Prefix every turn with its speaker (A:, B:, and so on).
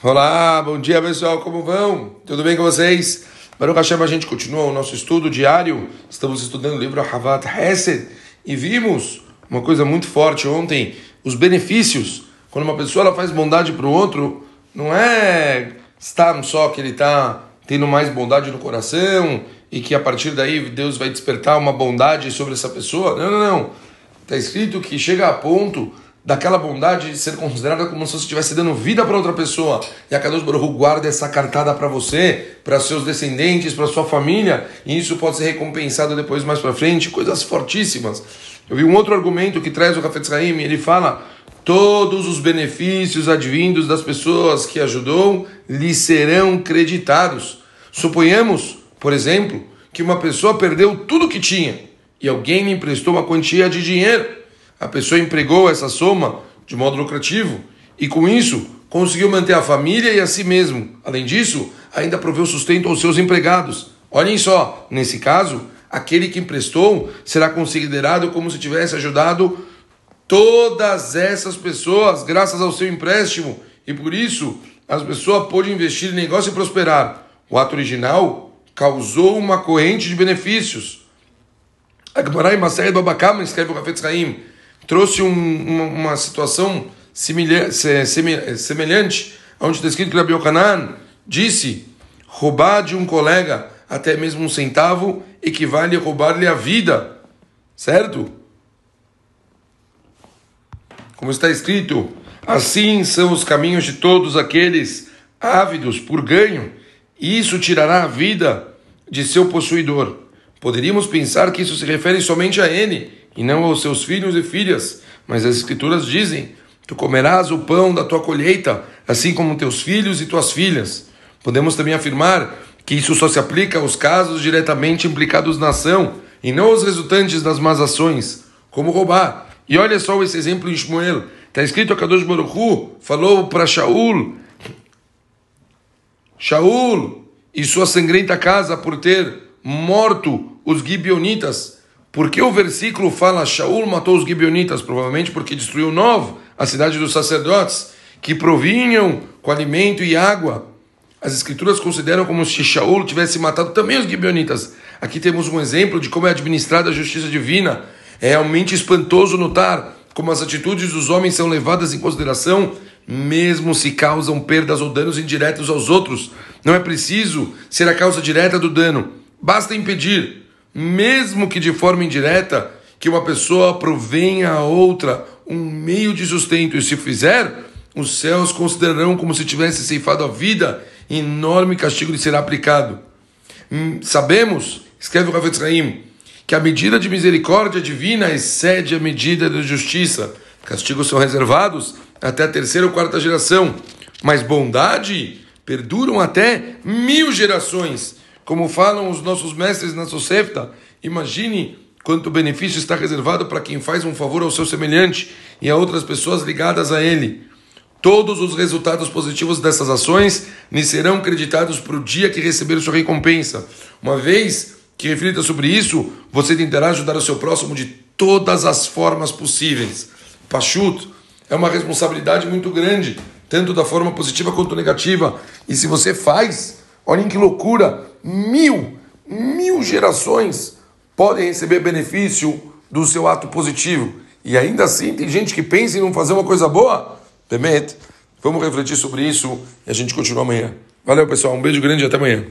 A: Olá, bom dia pessoal, como vão? Tudo bem com vocês? Baruch Hashem, a gente continua o nosso estudo diário. Estamos estudando o livro Havat Hesed e vimos uma coisa muito forte ontem: os benefícios. Quando uma pessoa ela faz bondade para o outro, não é estar só que ele está tendo mais bondade no coração e que a partir daí Deus vai despertar uma bondade sobre essa pessoa. Não, não, não. Está escrito que chega a ponto daquela bondade de ser considerada como se você estivesse dando vida para outra pessoa. E a Kadosh Baruch guarda essa cartada para você, para seus descendentes, para sua família, e isso pode ser recompensado depois mais para frente, coisas fortíssimas. Eu vi um outro argumento que traz o Café Haim, ele fala: todos os benefícios advindos das pessoas que ajudou lhe serão creditados. Suponhamos, por exemplo, que uma pessoa perdeu tudo que tinha e alguém lhe emprestou uma quantia de dinheiro a pessoa empregou essa soma de modo lucrativo e com isso conseguiu manter a família e a si mesmo. Além disso, ainda proveu sustento aos seus empregados. Olhem só, nesse caso, aquele que emprestou será considerado como se tivesse ajudado todas essas pessoas graças ao seu empréstimo e por isso as pessoas pôde investir em negócio e prosperar. O ato original causou uma corrente de benefícios. Agmarai Maseret Babakama escreve o Rafetz Haim trouxe um, uma, uma, situação semelhante, onde está escrito que Rabi Yohanan disse: roubar de um colega até mesmo um centavo equivale a roubar-lhe a vida, certo? Como está escrito, assim são os caminhos de todos aqueles ávidos por ganho, e isso tirará a vida de seu possuidor. Poderíamos pensar que isso se refere somente a ele e não aos seus filhos e filhas, mas as Escrituras dizem: Tu comerás o pão da tua colheita, assim como teus filhos e tuas filhas. Podemos também afirmar que isso só se aplica aos casos diretamente implicados na ação e não aos resultantes das más ações, como roubar. E olha só esse exemplo em Shmuel. Está escrito a Kadosh Baruch falou para Shaul, Shaul e sua sangrenta casa por ter morto os gibionitas. Por que o versículo fala Shaul matou os gibionitas? Provavelmente porque destruiu Novo, a cidade dos sacerdotes, que provinham com alimento e água. As escrituras consideram como se Shaul tivesse matado também os gibionitas. Aqui temos um exemplo de como é administrada a justiça divina. É realmente espantoso notar como as atitudes dos homens são levadas em consideração, mesmo se causam perdas ou danos indiretos aos outros. Não é preciso ser a causa direta do dano Basta impedir, mesmo que de forma indireta, que uma pessoa provenha a outra um meio de sustento, e se fizer, os céus considerarão como se tivesse ceifado a vida, e enorme castigo lhe será aplicado. Hum, sabemos, escreve o Rav Tzraim, que a medida de misericórdia divina excede a medida de justiça. Castigos são reservados até a terceira ou quarta geração, mas bondade perduram até mil gerações como falam os nossos mestres na Sosefta, imagine quanto benefício está reservado para quem faz um favor ao seu semelhante e a outras pessoas ligadas a ele. Todos os resultados positivos dessas ações lhe serão creditados para o dia que receber sua recompensa. Uma vez que reflita sobre isso, você tentará ajudar o seu próximo de todas as formas possíveis. Pachut é uma responsabilidade muito grande, tanto da forma positiva quanto negativa. E se você faz, olhem que loucura! mil, mil gerações podem receber benefício do seu ato positivo. E ainda assim tem gente que pensa em não fazer uma coisa boa. Demet, vamos refletir sobre isso e a gente continua amanhã. Valeu, pessoal. Um beijo grande e até amanhã.